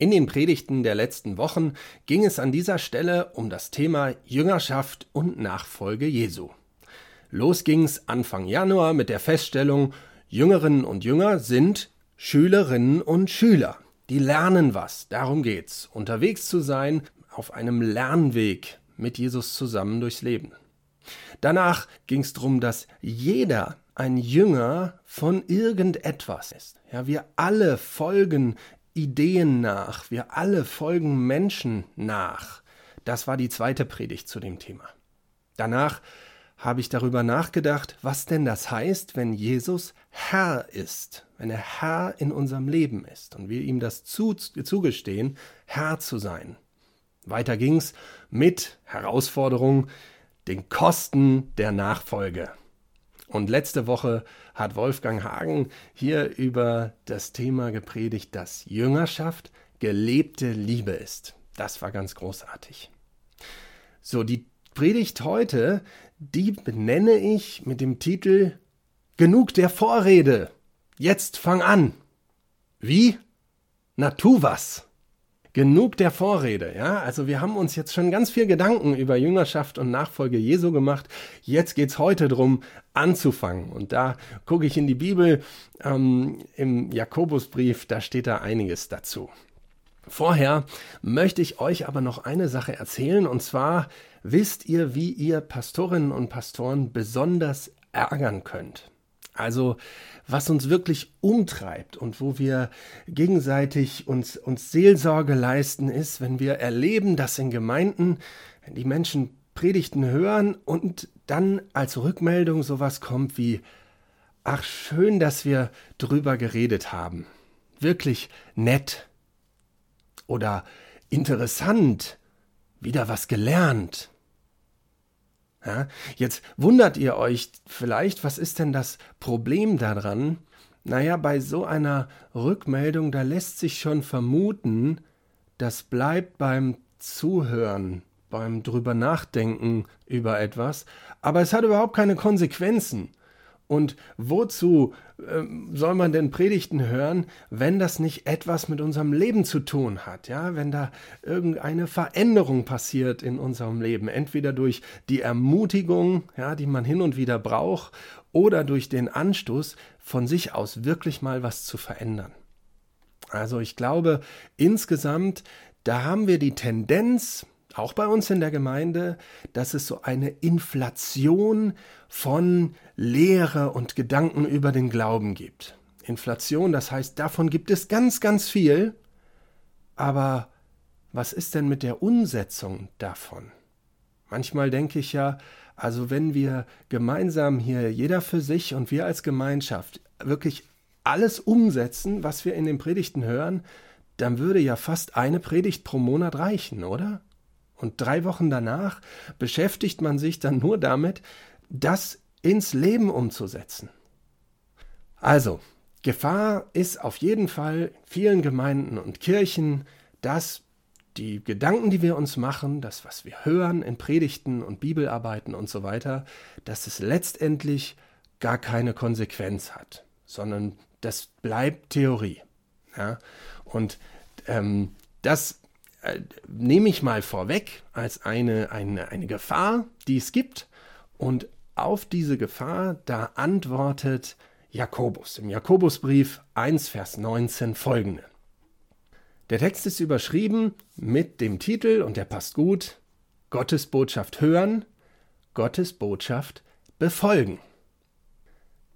In den Predigten der letzten Wochen ging es an dieser Stelle um das Thema Jüngerschaft und Nachfolge Jesu. Los ging's Anfang Januar mit der Feststellung, Jüngerinnen und Jünger sind Schülerinnen und Schüler. Die lernen was, darum geht's, unterwegs zu sein auf einem Lernweg mit Jesus zusammen durchs Leben. Danach ging's darum, dass jeder ein Jünger von irgendetwas ist. Ja, wir alle folgen Ideen nach, wir alle folgen Menschen nach. Das war die zweite Predigt zu dem Thema. Danach habe ich darüber nachgedacht, was denn das heißt, wenn Jesus Herr ist, wenn er Herr in unserem Leben ist und wir ihm das zu, zugestehen, Herr zu sein. Weiter ging's mit Herausforderung, den Kosten der Nachfolge. Und letzte Woche hat Wolfgang Hagen hier über das Thema gepredigt, dass Jüngerschaft gelebte Liebe ist. Das war ganz großartig. So, die Predigt heute, die benenne ich mit dem Titel Genug der Vorrede. Jetzt fang an. Wie? Na tu was. Genug der Vorrede, ja. Also wir haben uns jetzt schon ganz viel Gedanken über Jüngerschaft und Nachfolge Jesu gemacht. Jetzt geht's heute drum, anzufangen. Und da gucke ich in die Bibel, ähm, im Jakobusbrief, da steht da einiges dazu. Vorher möchte ich euch aber noch eine Sache erzählen, und zwar wisst ihr, wie ihr Pastorinnen und Pastoren besonders ärgern könnt. Also was uns wirklich umtreibt und wo wir gegenseitig uns, uns Seelsorge leisten, ist, wenn wir erleben, dass in Gemeinden die Menschen Predigten hören und dann als Rückmeldung sowas kommt wie, ach schön, dass wir drüber geredet haben. Wirklich nett. Oder interessant. Wieder was gelernt. Ja, jetzt wundert ihr euch vielleicht, was ist denn das Problem daran? Naja, bei so einer Rückmeldung, da lässt sich schon vermuten, das bleibt beim Zuhören, beim drüber nachdenken über etwas, aber es hat überhaupt keine Konsequenzen. Und wozu äh, soll man denn Predigten hören, wenn das nicht etwas mit unserem Leben zu tun hat? Ja, wenn da irgendeine Veränderung passiert in unserem Leben, entweder durch die Ermutigung, ja, die man hin und wieder braucht, oder durch den Anstoß, von sich aus wirklich mal was zu verändern. Also ich glaube, insgesamt, da haben wir die Tendenz, auch bei uns in der Gemeinde, dass es so eine Inflation von Lehre und Gedanken über den Glauben gibt. Inflation, das heißt, davon gibt es ganz, ganz viel, aber was ist denn mit der Umsetzung davon? Manchmal denke ich ja, also wenn wir gemeinsam hier, jeder für sich und wir als Gemeinschaft, wirklich alles umsetzen, was wir in den Predigten hören, dann würde ja fast eine Predigt pro Monat reichen, oder? Und drei Wochen danach beschäftigt man sich dann nur damit, das ins Leben umzusetzen. Also, Gefahr ist auf jeden Fall vielen Gemeinden und Kirchen, dass die Gedanken, die wir uns machen, das, was wir hören in Predigten und Bibelarbeiten und so weiter, dass es letztendlich gar keine Konsequenz hat, sondern das bleibt Theorie. Ja? Und ähm, das äh, nehme ich mal vorweg als eine, eine, eine Gefahr, die es gibt. Und auf diese Gefahr, da antwortet Jakobus im Jakobusbrief 1, Vers 19 folgende. Der Text ist überschrieben mit dem Titel, und der passt gut, Gottes Botschaft hören, Gottes Botschaft befolgen.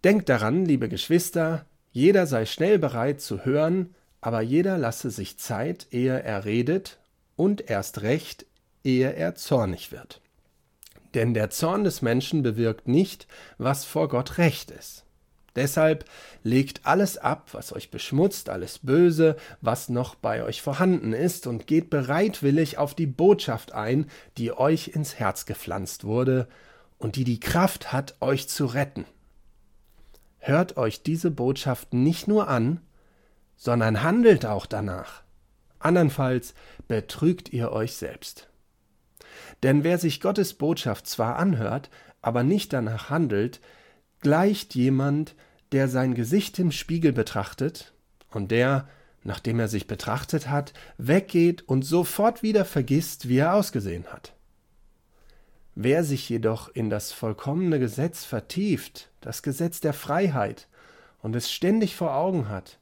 Denkt daran, liebe Geschwister, jeder sei schnell bereit zu hören, aber jeder lasse sich Zeit, ehe er redet, und erst recht, ehe er zornig wird. Denn der Zorn des Menschen bewirkt nicht, was vor Gott recht ist. Deshalb legt alles ab, was euch beschmutzt, alles Böse, was noch bei euch vorhanden ist, und geht bereitwillig auf die Botschaft ein, die euch ins Herz gepflanzt wurde und die die Kraft hat, euch zu retten. Hört euch diese Botschaft nicht nur an, sondern handelt auch danach. Andernfalls betrügt ihr euch selbst. Denn wer sich Gottes Botschaft zwar anhört, aber nicht danach handelt, gleicht jemand, der sein Gesicht im Spiegel betrachtet und der, nachdem er sich betrachtet hat, weggeht und sofort wieder vergisst, wie er ausgesehen hat. Wer sich jedoch in das vollkommene Gesetz vertieft, das Gesetz der Freiheit, und es ständig vor Augen hat,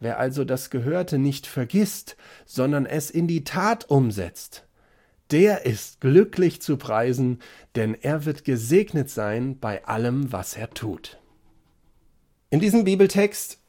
wer also das Gehörte nicht vergisst, sondern es in die Tat umsetzt, der ist glücklich zu preisen, denn er wird gesegnet sein bei allem, was er tut. In diesem Bibeltext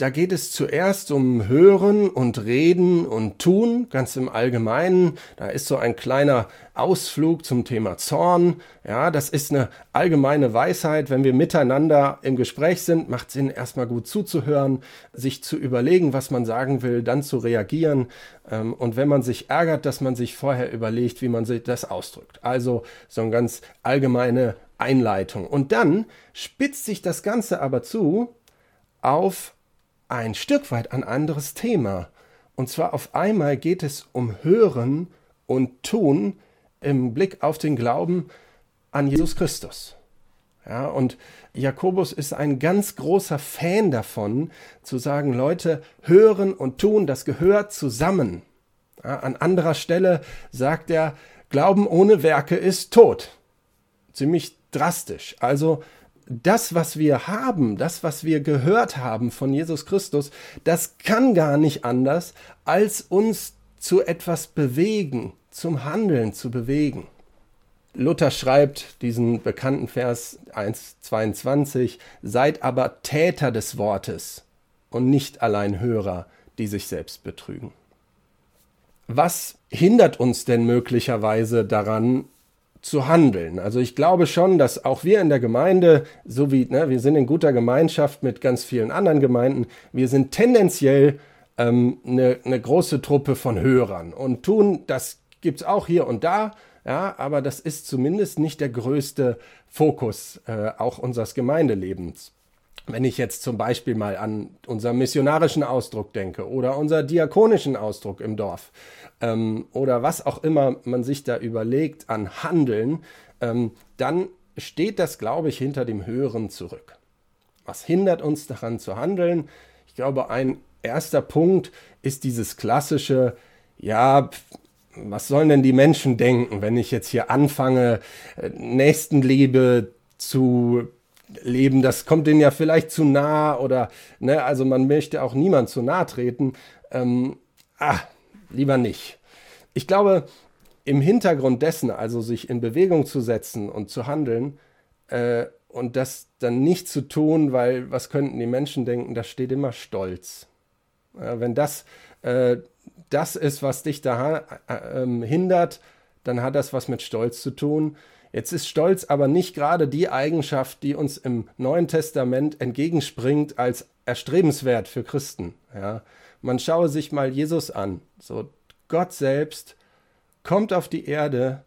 da geht es zuerst um Hören und Reden und Tun, ganz im Allgemeinen. Da ist so ein kleiner Ausflug zum Thema Zorn. Ja, das ist eine allgemeine Weisheit. Wenn wir miteinander im Gespräch sind, macht Sinn, erstmal gut zuzuhören, sich zu überlegen, was man sagen will, dann zu reagieren. Ähm, und wenn man sich ärgert, dass man sich vorher überlegt, wie man sich das ausdrückt. Also so eine ganz allgemeine Einleitung. Und dann spitzt sich das Ganze aber zu auf ein Stück weit ein anderes Thema. Und zwar auf einmal geht es um Hören und Tun im Blick auf den Glauben an Jesus Christus. Ja, und Jakobus ist ein ganz großer Fan davon, zu sagen, Leute, hören und tun, das gehört zusammen. Ja, an anderer Stelle sagt er, Glauben ohne Werke ist tot. Ziemlich drastisch. Also das, was wir haben, das, was wir gehört haben von Jesus Christus, das kann gar nicht anders, als uns zu etwas bewegen, zum Handeln zu bewegen. Luther schreibt diesen bekannten Vers 1.22, seid aber Täter des Wortes und nicht allein Hörer, die sich selbst betrügen. Was hindert uns denn möglicherweise daran, zu handeln. Also ich glaube schon, dass auch wir in der Gemeinde, so wie ne, wir sind in guter Gemeinschaft mit ganz vielen anderen Gemeinden, wir sind tendenziell ähm, eine, eine große Truppe von Hörern und tun, das gibt's auch hier und da, ja, aber das ist zumindest nicht der größte Fokus äh, auch unseres Gemeindelebens. Wenn ich jetzt zum Beispiel mal an unseren missionarischen Ausdruck denke oder unser diakonischen Ausdruck im Dorf ähm, oder was auch immer man sich da überlegt an Handeln, ähm, dann steht das, glaube ich, hinter dem Hören zurück. Was hindert uns daran zu handeln? Ich glaube, ein erster Punkt ist dieses klassische, ja, was sollen denn die Menschen denken, wenn ich jetzt hier anfange, äh, Nächstenliebe zu leben, das kommt denen ja vielleicht zu nah oder, ne, also man möchte auch niemand zu nahe treten. Ähm, ah, lieber nicht. Ich glaube, im Hintergrund dessen, also sich in Bewegung zu setzen und zu handeln äh, und das dann nicht zu tun, weil was könnten die Menschen denken, da steht immer Stolz. Äh, wenn das äh, das ist, was dich da äh, ähm, hindert, dann hat das was mit Stolz zu tun. Jetzt ist Stolz aber nicht gerade die Eigenschaft, die uns im Neuen Testament entgegenspringt als erstrebenswert für Christen. Ja, man schaue sich mal Jesus an. So Gott selbst kommt auf die Erde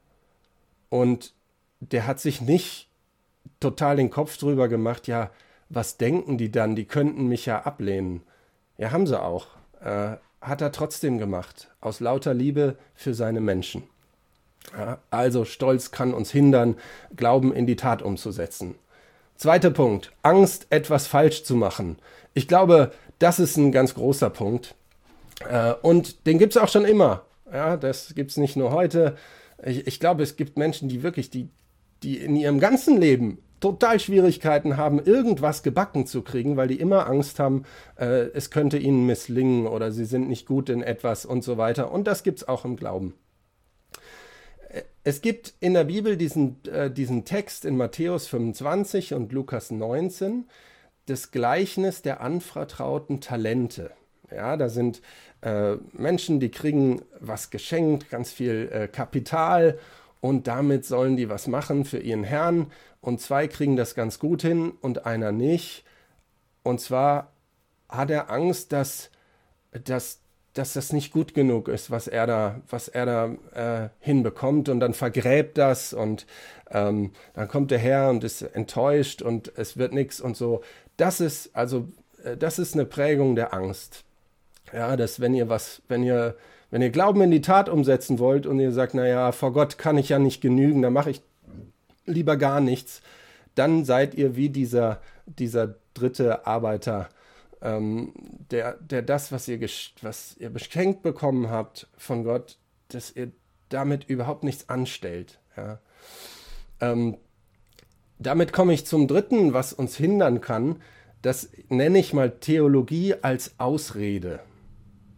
und der hat sich nicht total den Kopf drüber gemacht, ja, was denken die dann? Die könnten mich ja ablehnen. Ja, haben sie auch. Äh, hat er trotzdem gemacht, aus lauter Liebe für seine Menschen. Ja, also Stolz kann uns hindern, Glauben in die Tat umzusetzen. Zweiter Punkt, Angst, etwas falsch zu machen. Ich glaube, das ist ein ganz großer Punkt. Äh, und den gibt es auch schon immer. Ja, das gibt es nicht nur heute. Ich, ich, glaube, es gibt Menschen, die wirklich, die, die in ihrem ganzen Leben total Schwierigkeiten haben, irgendwas gebacken zu kriegen, weil die immer Angst haben, äh, es könnte ihnen misslingen oder sie sind nicht gut in etwas und so weiter. Und das gibt es auch im Glauben. Es gibt in der Bibel diesen, äh, diesen Text in Matthäus 25 und Lukas 19, das Gleichnis der anvertrauten Talente. Ja, da sind äh, Menschen, die kriegen was geschenkt, ganz viel äh, Kapital und damit sollen die was machen für ihren Herrn und zwei kriegen das ganz gut hin und einer nicht. Und zwar hat er Angst, dass, dass, dass das nicht gut genug ist, was er da, was er da äh, hinbekommt und dann vergräbt das und ähm, dann kommt der Herr und ist enttäuscht und es wird nichts und so. Das ist also, äh, das ist eine Prägung der Angst. Ja, dass wenn ihr was, wenn ihr, wenn ihr Glauben in die Tat umsetzen wollt und ihr sagt, naja, vor Gott kann ich ja nicht genügen, dann mache ich lieber gar nichts, dann seid ihr wie dieser, dieser dritte Arbeiter ähm, der, der das, was ihr, was ihr geschenkt bekommen habt von Gott, dass ihr damit überhaupt nichts anstellt. Ja. Ähm, damit komme ich zum dritten, was uns hindern kann. Das nenne ich mal Theologie als Ausrede.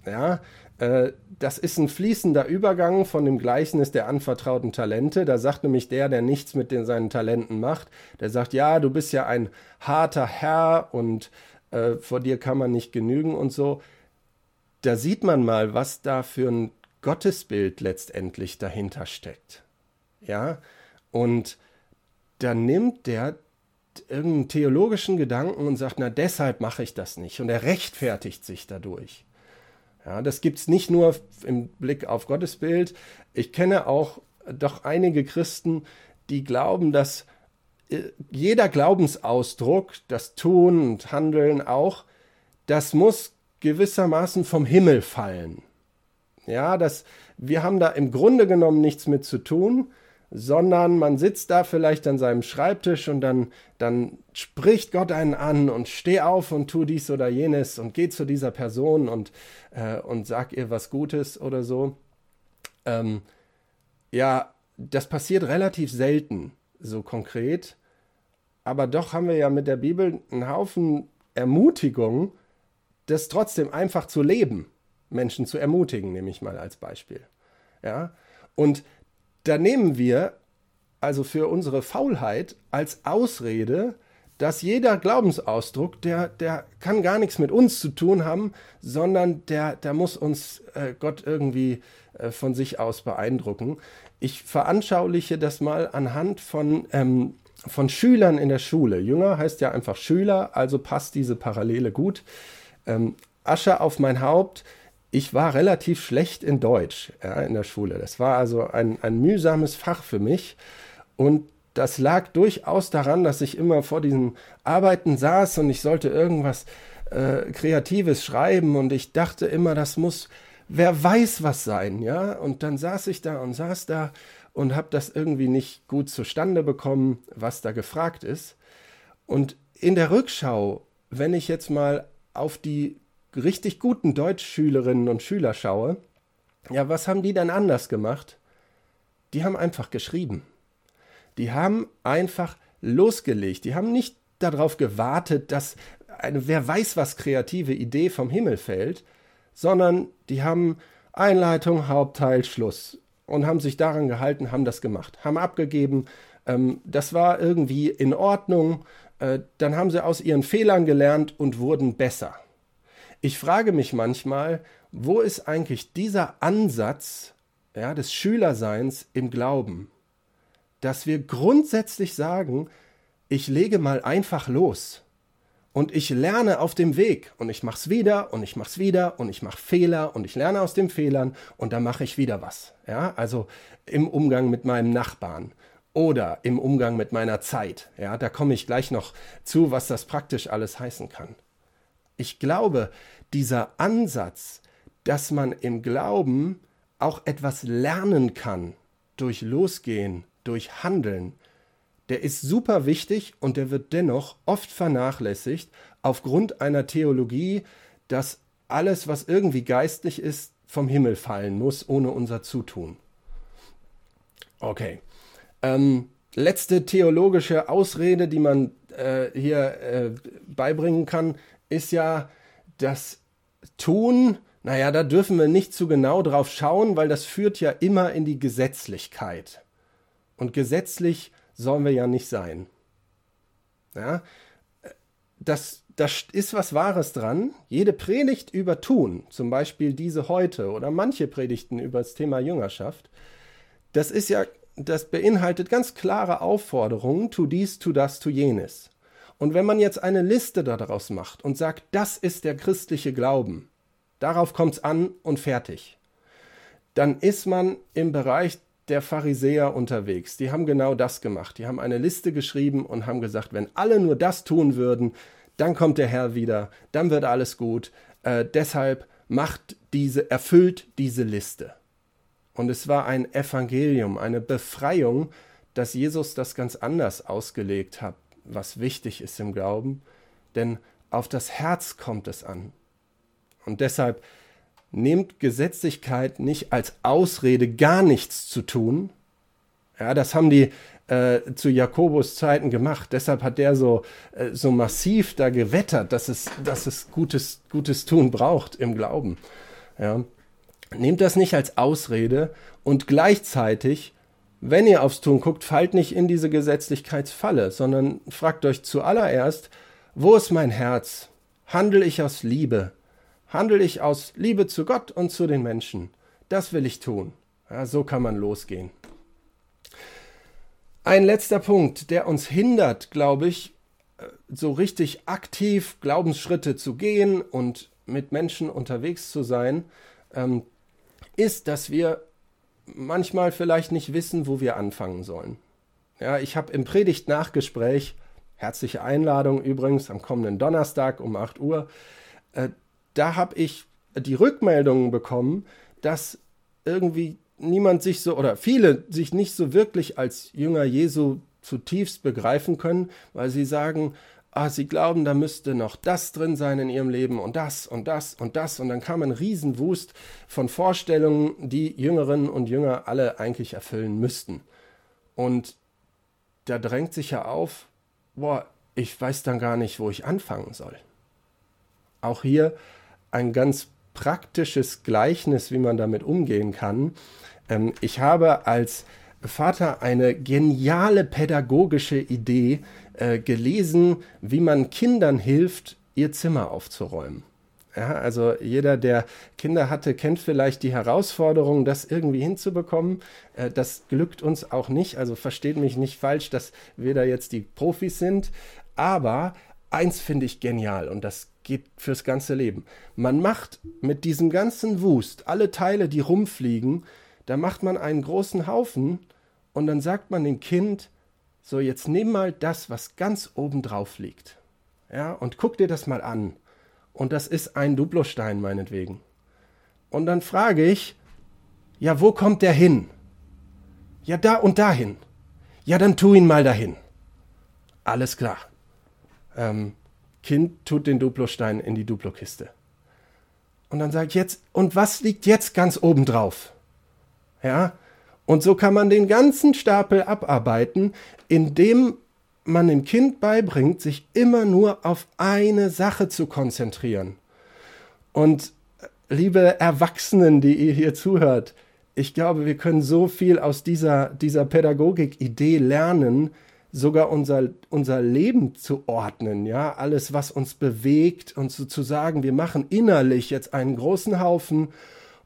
Ja, äh, das ist ein fließender Übergang von dem Gleichnis der anvertrauten Talente. Da sagt nämlich der, der nichts mit den, seinen Talenten macht, der sagt, ja, du bist ja ein harter Herr und äh, vor dir kann man nicht genügen und so. Da sieht man mal, was da für ein Gottesbild letztendlich dahinter steckt. Ja, und da nimmt der irgendeinen theologischen Gedanken und sagt, na deshalb mache ich das nicht. Und er rechtfertigt sich dadurch. Ja, das gibt es nicht nur im Blick auf Gottesbild. Ich kenne auch doch einige Christen, die glauben, dass jeder Glaubensausdruck, das Tun und Handeln auch, das muss gewissermaßen vom Himmel fallen. Ja, das, wir haben da im Grunde genommen nichts mit zu tun, sondern man sitzt da vielleicht an seinem Schreibtisch und dann, dann spricht Gott einen an und steh auf und tu dies oder jenes und geh zu dieser Person und, äh, und sag ihr was Gutes oder so. Ähm, ja, das passiert relativ selten, so konkret. Aber doch haben wir ja mit der Bibel einen Haufen Ermutigung, das trotzdem einfach zu leben. Menschen zu ermutigen, nehme ich mal als Beispiel. Ja, und da nehmen wir also für unsere Faulheit als Ausrede, dass jeder Glaubensausdruck, der, der kann gar nichts mit uns zu tun haben, sondern der, der muss uns äh, Gott irgendwie äh, von sich aus beeindrucken. Ich veranschauliche das mal anhand von, ähm, von Schülern in der Schule. Jünger heißt ja einfach Schüler, also passt diese Parallele gut. Ähm, Asche auf mein Haupt ich war relativ schlecht in Deutsch ja, in der Schule. Das war also ein, ein mühsames Fach für mich. Und das lag durchaus daran, dass ich immer vor diesen Arbeiten saß und ich sollte irgendwas äh, Kreatives schreiben und ich dachte immer, das muss wer weiß was sein, ja. Und dann saß ich da und saß da und habe das irgendwie nicht gut zustande bekommen, was da gefragt ist. Und in der Rückschau, wenn ich jetzt mal auf die richtig guten Deutschschülerinnen und Schüler schaue, ja, was haben die denn anders gemacht? Die haben einfach geschrieben. Die haben einfach losgelegt. Die haben nicht darauf gewartet, dass eine wer weiß was kreative Idee vom Himmel fällt, sondern die haben Einleitung, Hauptteil, Schluss und haben sich daran gehalten, haben das gemacht, haben abgegeben. Ähm, das war irgendwie in Ordnung. Äh, dann haben sie aus ihren Fehlern gelernt und wurden besser. Ich frage mich manchmal, wo ist eigentlich dieser Ansatz ja, des Schülerseins im Glauben? Dass wir grundsätzlich sagen, ich lege mal einfach los und ich lerne auf dem Weg und ich mach's wieder und ich mach's wieder und ich mache Fehler und ich lerne aus den Fehlern und dann mache ich wieder was. Ja, also im Umgang mit meinem Nachbarn oder im Umgang mit meiner Zeit. Ja, da komme ich gleich noch zu, was das praktisch alles heißen kann. Ich glaube, dieser Ansatz, dass man im Glauben auch etwas lernen kann durch Losgehen, durch Handeln, der ist super wichtig und der wird dennoch oft vernachlässigt aufgrund einer Theologie, dass alles, was irgendwie geistlich ist, vom Himmel fallen muss, ohne unser Zutun. Okay. Ähm, letzte theologische Ausrede, die man äh, hier äh, beibringen kann, ist ja, das Tun, naja, da dürfen wir nicht zu genau drauf schauen, weil das führt ja immer in die Gesetzlichkeit. Und gesetzlich sollen wir ja nicht sein. Ja, das, das ist was Wahres dran. Jede Predigt über Tun, zum Beispiel diese heute oder manche Predigten über das Thema Jüngerschaft, das ist ja, das beinhaltet ganz klare Aufforderungen, tu dies, tu das, tu jenes. Und wenn man jetzt eine Liste daraus macht und sagt, das ist der christliche Glauben, darauf kommt es an und fertig, dann ist man im Bereich der Pharisäer unterwegs. Die haben genau das gemacht. Die haben eine Liste geschrieben und haben gesagt, wenn alle nur das tun würden, dann kommt der Herr wieder, dann wird alles gut. Äh, deshalb macht diese, erfüllt diese Liste. Und es war ein Evangelium, eine Befreiung, dass Jesus das ganz anders ausgelegt hat was wichtig ist im Glauben. Denn auf das Herz kommt es an. Und deshalb nehmt Gesetzlichkeit nicht als Ausrede, gar nichts zu tun. Ja, das haben die äh, zu Jakobus Zeiten gemacht. Deshalb hat der so, äh, so massiv da gewettert, dass es, dass es gutes, gutes Tun braucht im Glauben. Ja. Nehmt das nicht als Ausrede und gleichzeitig, wenn ihr aufs Tun guckt, fallt nicht in diese Gesetzlichkeitsfalle, sondern fragt euch zuallererst, wo ist mein Herz? Handel ich aus Liebe? Handel ich aus Liebe zu Gott und zu den Menschen? Das will ich tun. Ja, so kann man losgehen. Ein letzter Punkt, der uns hindert, glaube ich, äh, so richtig aktiv Glaubensschritte zu gehen und mit Menschen unterwegs zu sein, ähm, ist, dass wir manchmal vielleicht nicht wissen, wo wir anfangen sollen. Ja, ich habe im Predigt-Nachgespräch, herzliche Einladung übrigens am kommenden Donnerstag um 8 Uhr, äh, da habe ich die Rückmeldungen bekommen, dass irgendwie niemand sich so oder viele sich nicht so wirklich als Jünger Jesu zutiefst begreifen können, weil sie sagen, ah, sie glauben, da müsste noch das drin sein in ihrem Leben und das und das und das und dann kam ein Riesenwust von Vorstellungen, die Jüngerinnen und Jünger alle eigentlich erfüllen müssten. Und da drängt sich ja auf, boah, ich weiß dann gar nicht, wo ich anfangen soll. Auch hier ein ganz praktisches Gleichnis, wie man damit umgehen kann. Ähm, ich habe als Vater eine geniale pädagogische Idee äh, gelesen, wie man Kindern hilft, ihr Zimmer aufzuräumen. Ja, also jeder, der Kinder hatte, kennt vielleicht die Herausforderung, das irgendwie hinzubekommen. Äh, das glückt uns auch nicht. Also versteht mich nicht falsch, dass wir da jetzt die Profis sind. Aber eins finde ich genial und das geht fürs ganze Leben. Man macht mit diesem ganzen Wust, alle Teile, die rumfliegen, da macht man einen großen Haufen und dann sagt man dem Kind, so jetzt nimm mal das, was ganz oben drauf liegt. Ja, und guck dir das mal an. Und das ist ein Duplostein meinetwegen. Und dann frage ich, ja, wo kommt der hin? Ja, da und dahin. Ja, dann tu ihn mal dahin. Alles klar. Ähm, Kind tut den Duplostein in die Duplokiste. Und dann sage ich jetzt, und was liegt jetzt ganz oben drauf? Ja, und so kann man den ganzen Stapel abarbeiten, indem man dem Kind beibringt, sich immer nur auf eine Sache zu konzentrieren. Und liebe Erwachsenen, die ihr hier zuhört, ich glaube, wir können so viel aus dieser, dieser Pädagogik-Idee lernen, sogar unser, unser Leben zu ordnen, ja, alles, was uns bewegt und so zu sagen, wir machen innerlich jetzt einen großen Haufen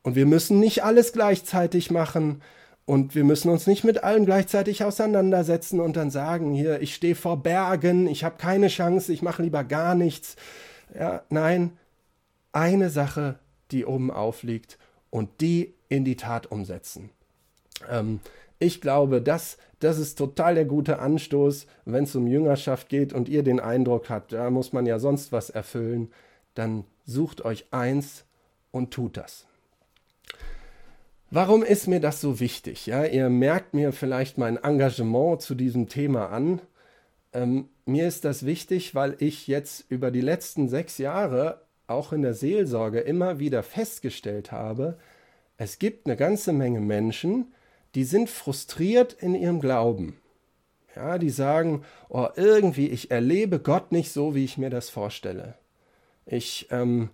und wir müssen nicht alles gleichzeitig machen und wir müssen uns nicht mit allem gleichzeitig auseinandersetzen und dann sagen, hier, ich stehe vor Bergen, ich habe keine Chance, ich mache lieber gar nichts. Ja, nein, eine Sache, die oben aufliegt und die in die Tat umsetzen. Ähm, ich glaube, das, das ist total der gute Anstoß, wenn es um Jüngerschaft geht und ihr den Eindruck habt, da muss man ja sonst was erfüllen, dann sucht euch eins und tut das. Warum ist mir das so wichtig? Ja, ihr merkt mir vielleicht mein Engagement zu diesem Thema an. Ähm, mir ist das wichtig, weil ich jetzt über die letzten sechs Jahre auch in der Seelsorge immer wieder festgestellt habe, es gibt eine ganze Menge Menschen, die sind frustriert in ihrem Glauben. Ja, die sagen, oh, irgendwie, ich erlebe Gott nicht so, wie ich mir das vorstelle. Ich, ähm,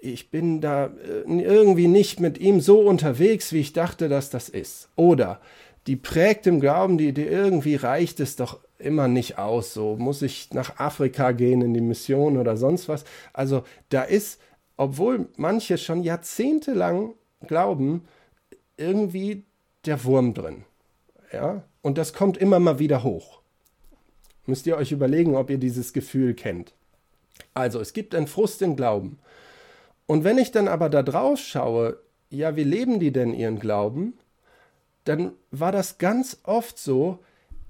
ich bin da äh, irgendwie nicht mit ihm so unterwegs, wie ich dachte, dass das ist. Oder die prägt im Glauben, die, die irgendwie reicht es doch immer nicht aus. So muss ich nach Afrika gehen in die Mission oder sonst was. Also da ist, obwohl manche schon jahrzehntelang glauben, irgendwie der Wurm drin. Ja? Und das kommt immer mal wieder hoch. Müsst ihr euch überlegen, ob ihr dieses Gefühl kennt. Also, es gibt einen Frust im Glauben. Und wenn ich dann aber da drauf schaue, ja, wie leben die denn ihren Glauben? Dann war das ganz oft so,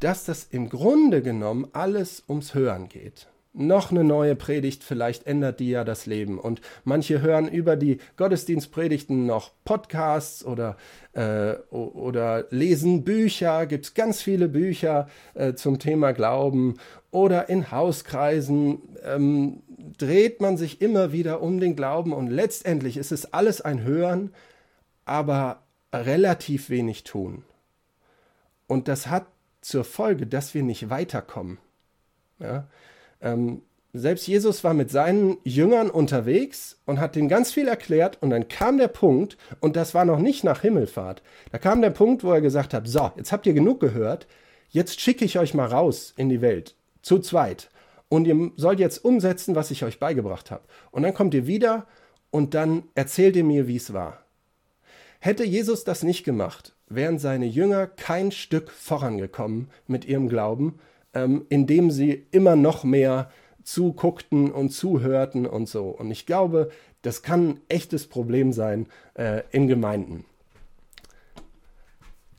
dass das im Grunde genommen alles ums Hören geht noch eine neue Predigt, vielleicht ändert die ja das Leben. Und manche hören über die Gottesdienstpredigten noch Podcasts oder, äh, oder lesen Bücher, gibt es ganz viele Bücher äh, zum Thema Glauben oder in Hauskreisen ähm, dreht man sich immer wieder um den Glauben und letztendlich ist es alles ein Hören, aber relativ wenig tun. Und das hat zur Folge, dass wir nicht weiterkommen. Ja? Ähm, selbst Jesus war mit seinen Jüngern unterwegs und hat denen ganz viel erklärt und dann kam der Punkt, und das war noch nicht nach Himmelfahrt, da kam der Punkt, wo er gesagt hat, so, jetzt habt ihr genug gehört, jetzt schicke ich euch mal raus in die Welt, zu zweit. Und ihr sollt jetzt umsetzen, was ich euch beigebracht habe. Und dann kommt ihr wieder und dann erzählt ihr mir, wie es war. Hätte Jesus das nicht gemacht, wären seine Jünger kein Stück vorangekommen mit ihrem Glauben, ähm, indem sie immer noch mehr zuguckten und zuhörten und so. Und ich glaube, das kann ein echtes Problem sein äh, in Gemeinden.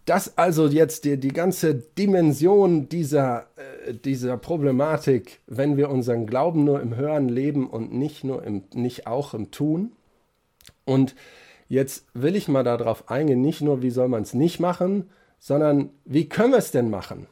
Das also jetzt die, die ganze Dimension dieser, äh, dieser Problematik, wenn wir unseren Glauben nur im Hören leben und nicht nur im, nicht auch im Tun. Und jetzt will ich mal darauf eingehen, nicht nur, wie soll man es nicht machen, sondern wie können wir es denn machen?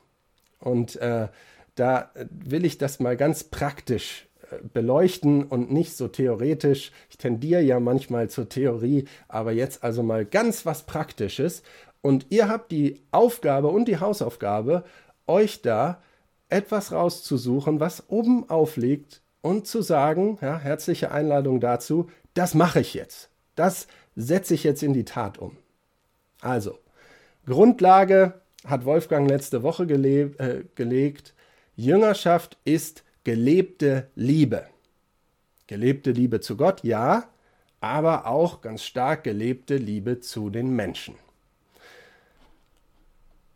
Und äh, da will ich das mal ganz praktisch äh, beleuchten und nicht so theoretisch. Ich tendiere ja manchmal zur Theorie, aber jetzt also mal ganz was Praktisches. Und ihr habt die Aufgabe und die Hausaufgabe, euch da etwas rauszusuchen, was oben aufliegt und zu sagen, ja, herzliche Einladung dazu, das mache ich jetzt. Das setze ich jetzt in die Tat um. Also, Grundlage hat Wolfgang letzte Woche gele äh, gelegt. Jüngerschaft ist gelebte Liebe. Gelebte Liebe zu Gott, ja, aber auch ganz stark gelebte Liebe zu den Menschen.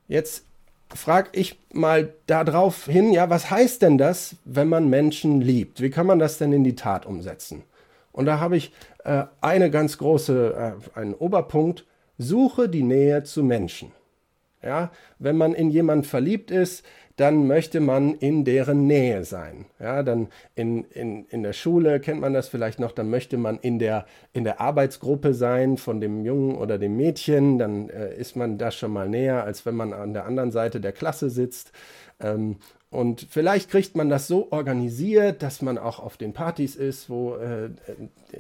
Jetzt frage ich mal darauf hin, ja, was heißt denn das, wenn man Menschen liebt? Wie kann man das denn in die Tat umsetzen? Und da habe ich äh, eine ganz große, äh, einen Oberpunkt, suche die Nähe zu Menschen. Ja, wenn man in jemand verliebt ist, dann möchte man in deren Nähe sein. Ja, dann in, in, in der Schule kennt man das vielleicht noch, dann möchte man in der, in der Arbeitsgruppe sein von dem Jungen oder dem Mädchen, dann äh, ist man da schon mal näher, als wenn man an der anderen Seite der Klasse sitzt. Ähm, und vielleicht kriegt man das so organisiert, dass man auch auf den Partys ist, wo äh,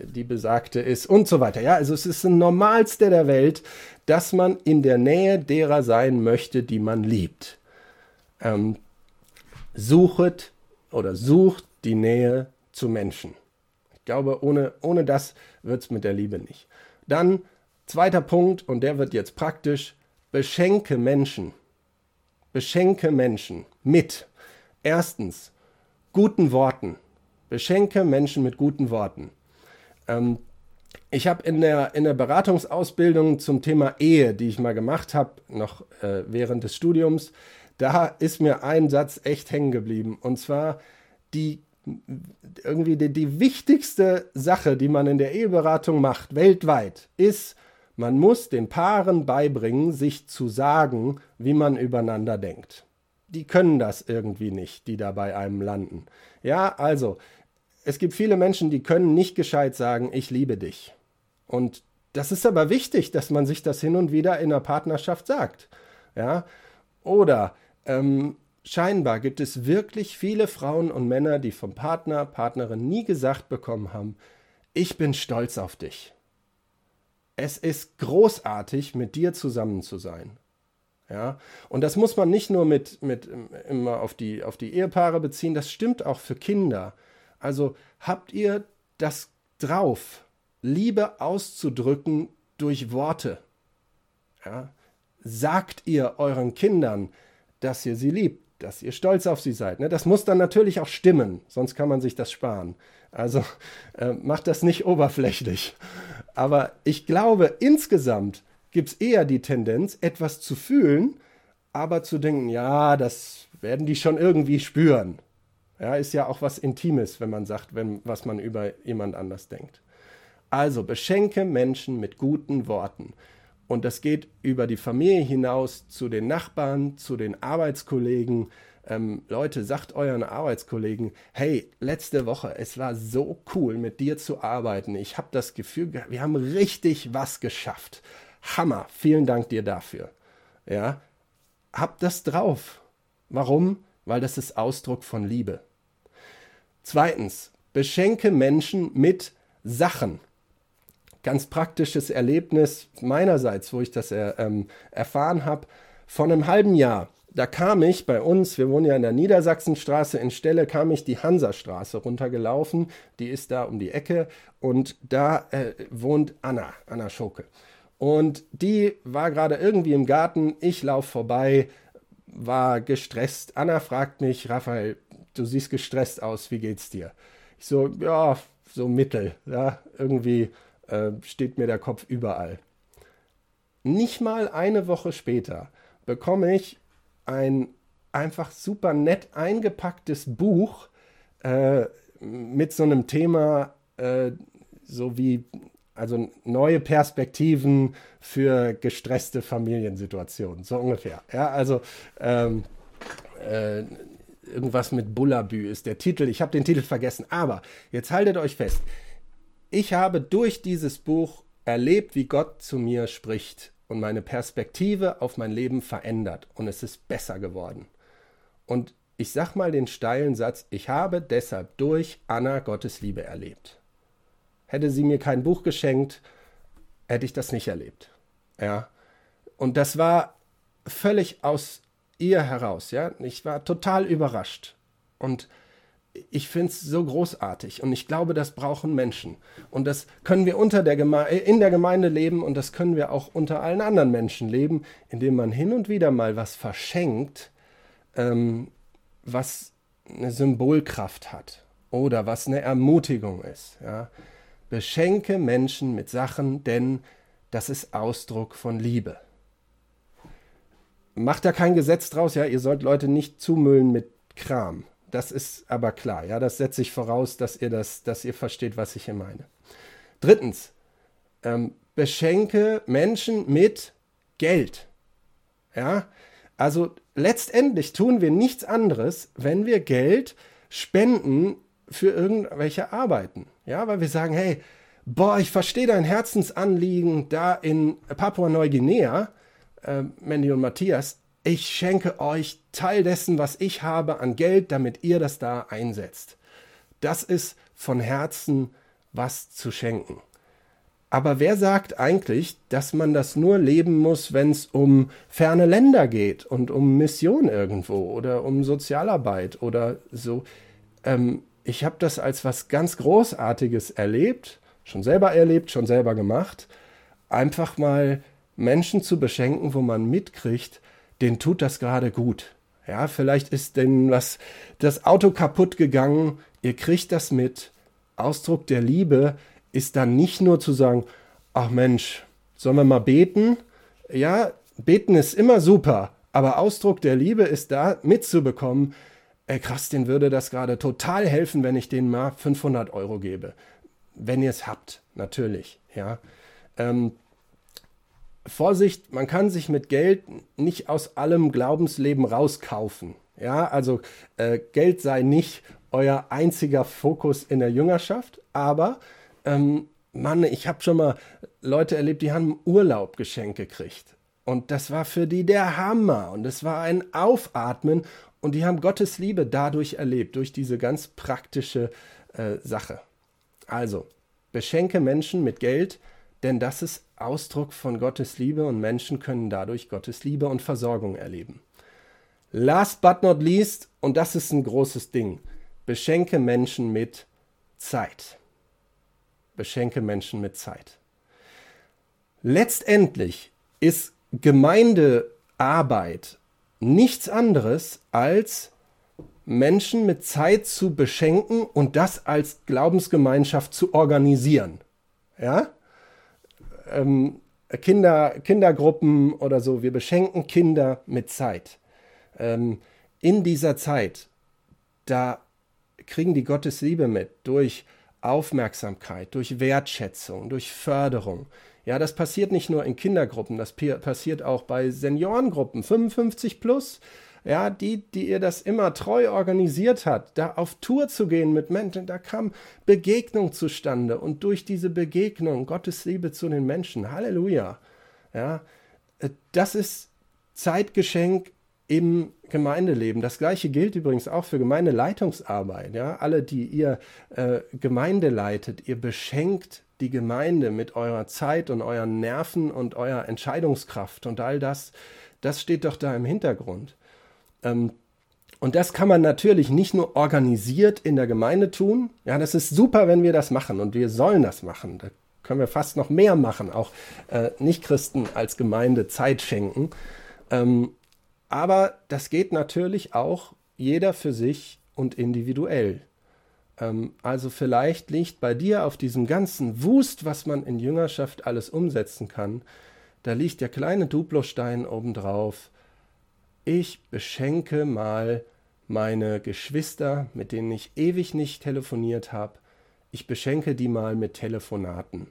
die Besagte ist und so weiter. Ja, also es ist das Normalste der Welt, dass man in der Nähe derer sein möchte, die man liebt ähm, suchet oder sucht die Nähe zu Menschen. Ich glaube, ohne, ohne das wird es mit der Liebe nicht. Dann zweiter Punkt, und der wird jetzt praktisch, beschenke Menschen. Beschenke Menschen mit. Erstens, guten Worten. Beschenke Menschen mit guten Worten. Ähm, ich habe in der, in der Beratungsausbildung zum Thema Ehe, die ich mal gemacht habe, noch äh, während des Studiums, da ist mir ein Satz echt hängen geblieben. Und zwar die irgendwie die, die wichtigste Sache, die man in der Eheberatung macht, weltweit, ist, man muss den Paaren beibringen, sich zu sagen, wie man übereinander denkt. Die können das irgendwie nicht, die da bei einem landen. Ja, also, es gibt viele Menschen, die können nicht gescheit sagen, ich liebe dich. Und das ist aber wichtig, dass man sich das hin und wieder in einer Partnerschaft sagt. Ja, oder ähm, scheinbar gibt es wirklich viele Frauen und Männer, die vom Partner, Partnerin nie gesagt bekommen haben, ich bin stolz auf dich. Es ist großartig, mit dir zusammen zu sein. Ja, und das muss man nicht nur mit, mit immer auf die, auf die Ehepaare beziehen, das stimmt auch für Kinder. Also habt ihr das drauf, Liebe auszudrücken durch Worte? Ja? Sagt ihr euren Kindern, dass ihr sie liebt, dass ihr stolz auf sie seid. Ne? Das muss dann natürlich auch stimmen, sonst kann man sich das sparen. Also äh, macht das nicht oberflächlich. Aber ich glaube, insgesamt gibt es eher die Tendenz, etwas zu fühlen, aber zu denken, ja, das werden die schon irgendwie spüren. Ja, ist ja auch was Intimes, wenn man sagt, wenn, was man über jemand anders denkt. Also beschenke Menschen mit guten Worten. Und das geht über die Familie hinaus zu den Nachbarn, zu den Arbeitskollegen. Ähm, Leute, sagt euren Arbeitskollegen, hey, letzte Woche, es war so cool, mit dir zu arbeiten. Ich habe das Gefühl, wir haben richtig was geschafft. Hammer, vielen Dank dir dafür. Ja, habt das drauf. Warum? Weil das ist Ausdruck von Liebe. Zweitens, beschenke Menschen mit Sachen. Ganz praktisches Erlebnis meinerseits, wo ich das er, ähm, erfahren habe, vor einem halben Jahr. Da kam ich bei uns, wir wohnen ja in der Niedersachsenstraße in Stelle, kam ich die Hansastraße runtergelaufen. Die ist da um die Ecke und da äh, wohnt Anna, Anna Schoke. Und die war gerade irgendwie im Garten. Ich laufe vorbei, war gestresst. Anna fragt mich, Raphael, du siehst gestresst aus, wie geht's dir? Ich so, ja, so mittel, ja, irgendwie äh, steht mir der Kopf überall. Nicht mal eine Woche später bekomme ich ein einfach super nett eingepacktes Buch äh, mit so einem Thema, äh, so wie also neue Perspektiven für gestresste Familiensituationen, so ungefähr. Ja, also ähm, äh, irgendwas mit Bullabü ist der Titel. Ich habe den Titel vergessen, aber jetzt haltet euch fest. Ich habe durch dieses Buch erlebt, wie Gott zu mir spricht und meine Perspektive auf mein Leben verändert und es ist besser geworden. Und ich sag mal den steilen Satz, ich habe deshalb durch Anna Gottes Liebe erlebt. Hätte sie mir kein Buch geschenkt, hätte ich das nicht erlebt. Ja. Und das war völlig aus ihr heraus, ja. Ich war total überrascht. Und ich finde es so großartig und ich glaube, das brauchen Menschen. Und das können wir unter der in der Gemeinde leben und das können wir auch unter allen anderen Menschen leben, indem man hin und wieder mal was verschenkt, ähm, was eine Symbolkraft hat oder was eine Ermutigung ist. Ja. Beschenke Menschen mit Sachen, denn das ist Ausdruck von Liebe. Macht da kein Gesetz draus, ja, ihr sollt Leute nicht zumüllen mit Kram. Das ist aber klar, ja, das setze ich voraus, dass ihr das, dass ihr versteht, was ich hier meine. Drittens, ähm, beschenke Menschen mit Geld. Ja, also letztendlich tun wir nichts anderes, wenn wir Geld spenden für irgendwelche Arbeiten. Ja, weil wir sagen, hey, boah, ich verstehe dein Herzensanliegen da in Papua-Neuguinea, äh, Mandy und Matthias. Ich schenke euch Teil dessen, was ich habe an Geld, damit ihr das da einsetzt. Das ist von Herzen was zu schenken. Aber wer sagt eigentlich, dass man das nur leben muss, wenn es um ferne Länder geht und um Mission irgendwo oder um Sozialarbeit oder so? Ähm, ich habe das als was ganz Großartiges erlebt, schon selber erlebt, schon selber gemacht, einfach mal Menschen zu beschenken, wo man mitkriegt, denen tut das gerade gut. Ja, vielleicht ist denn was das Auto kaputt gegangen, ihr kriegt das mit. Ausdruck der Liebe ist dann nicht nur zu sagen, ach Mensch, sollen wir mal beten? Ja, beten ist immer super, aber Ausdruck der Liebe ist da mitzubekommen, ey krass, den würde das gerade total helfen, wenn ich denen mal 500 Euro gebe. Wenn ihr es habt, natürlich, ja. Ähm, Vorsicht, man kann sich mit Geld nicht aus allem Glaubensleben rauskaufen. Ja, also äh, Geld sei nicht euer einziger Fokus in der Jüngerschaft, aber ähm, Mann, ich habe schon mal Leute erlebt, die haben Urlaub geschenkt gekriegt. Und das war für die der Hammer. Und es war ein Aufatmen. Und die haben Gottes Liebe dadurch erlebt, durch diese ganz praktische äh, Sache. Also, beschenke Menschen mit Geld, denn das ist Ausdruck von Gottes Liebe und Menschen können dadurch Gottes Liebe und Versorgung erleben. Last but not least, und das ist ein großes Ding, beschenke Menschen mit Zeit. Beschenke Menschen mit Zeit. Letztendlich ist Gemeindearbeit nichts anderes als Menschen mit Zeit zu beschenken und das als Glaubensgemeinschaft zu organisieren. Ja? Ähm, Kinder, Kindergruppen oder so, wir beschenken Kinder mit Zeit. Ähm, in dieser Zeit, da kriegen die Gottes Liebe mit durch Aufmerksamkeit, durch Wertschätzung, durch Förderung. Ja, das passiert nicht nur in Kindergruppen, das passiert auch bei Seniorengruppen, 55 plus. Ja, die, die ihr das immer treu organisiert hat, da auf Tour zu gehen mit Menschen, da kam Begegnung zustande und durch diese Begegnung Gottes Liebe zu den Menschen. Halleluja. Ja, äh, das ist Zeitgeschenk im Gemeindeleben. Das gleiche gilt übrigens auch für Gemeindeleitungsarbeit. Ja? Alle, die ihr äh, Gemeinde leitet, ihr beschenkt die Gemeinde mit eurer Zeit und euren Nerven und eurer Entscheidungskraft und all das, das steht doch da im Hintergrund. Ähm, und das kann man natürlich nicht nur organisiert in der Gemeinde tun. Ja, das ist super, wenn wir das machen und wir sollen das machen. Da können wir fast noch mehr machen, auch äh, Nichtchristen als Gemeinde Zeit schenken. Ähm, aber das geht natürlich auch jeder für sich und individuell. Ähm, also vielleicht liegt bei dir auf diesem ganzen Wust, was man in Jüngerschaft alles umsetzen kann, da liegt der kleine Duplostein obendrauf. Ich beschenke mal meine Geschwister, mit denen ich ewig nicht telefoniert habe. Ich beschenke die mal mit Telefonaten.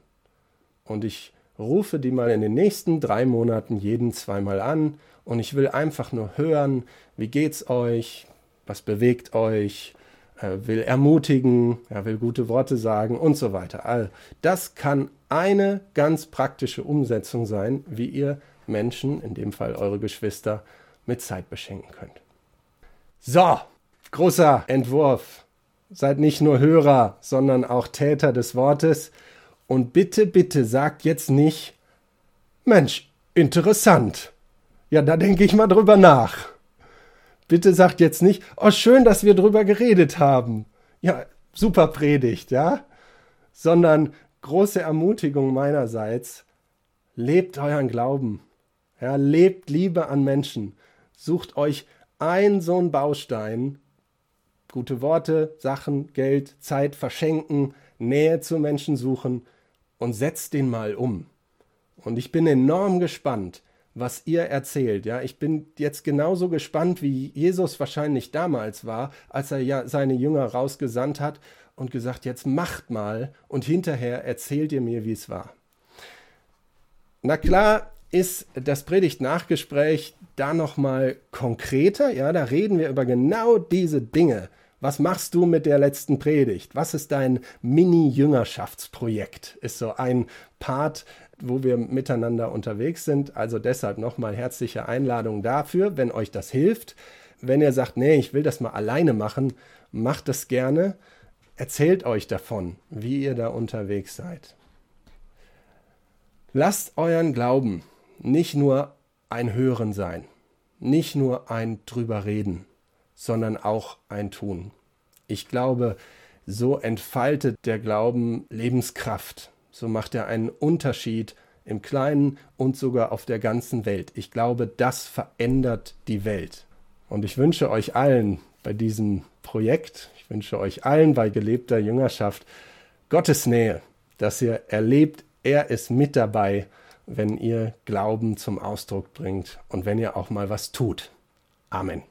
Und ich rufe die mal in den nächsten drei Monaten jeden zweimal an und ich will einfach nur hören, wie geht's euch, was bewegt euch, äh, will ermutigen, er will gute Worte sagen und so weiter. All das kann eine ganz praktische Umsetzung sein, wie ihr Menschen, in dem Fall eure Geschwister, mit Zeit beschenken könnt. So, großer Entwurf. Seid nicht nur Hörer, sondern auch Täter des Wortes. Und bitte, bitte sagt jetzt nicht, Mensch, interessant. Ja, da denke ich mal drüber nach. Bitte sagt jetzt nicht, oh schön, dass wir drüber geredet haben. Ja, super Predigt, ja? Sondern große Ermutigung meinerseits, lebt euren Glauben. Ja, lebt Liebe an Menschen. Sucht euch ein so ein Baustein, gute Worte, Sachen, Geld, Zeit verschenken, Nähe zu Menschen suchen und setzt den mal um. Und ich bin enorm gespannt, was ihr erzählt. Ja, ich bin jetzt genauso gespannt, wie Jesus wahrscheinlich damals war, als er ja seine Jünger rausgesandt hat und gesagt, jetzt macht mal und hinterher erzählt ihr mir, wie es war. Na klar ist das Predigt-Nachgespräch da nochmal konkreter. Ja, da reden wir über genau diese Dinge. Was machst du mit der letzten Predigt? Was ist dein Mini-Jüngerschaftsprojekt? Ist so ein Part wo wir miteinander unterwegs sind. Also deshalb nochmal herzliche Einladung dafür, wenn euch das hilft. Wenn ihr sagt, nee, ich will das mal alleine machen, macht das gerne. Erzählt euch davon, wie ihr da unterwegs seid. Lasst euren Glauben nicht nur ein Hören sein, nicht nur ein drüber reden, sondern auch ein Tun. Ich glaube, so entfaltet der Glauben Lebenskraft so macht er einen Unterschied im Kleinen und sogar auf der ganzen Welt. Ich glaube, das verändert die Welt. Und ich wünsche euch allen bei diesem Projekt, ich wünsche euch allen bei gelebter Jüngerschaft Gottes Nähe, dass ihr erlebt, er ist mit dabei, wenn ihr Glauben zum Ausdruck bringt und wenn ihr auch mal was tut. Amen.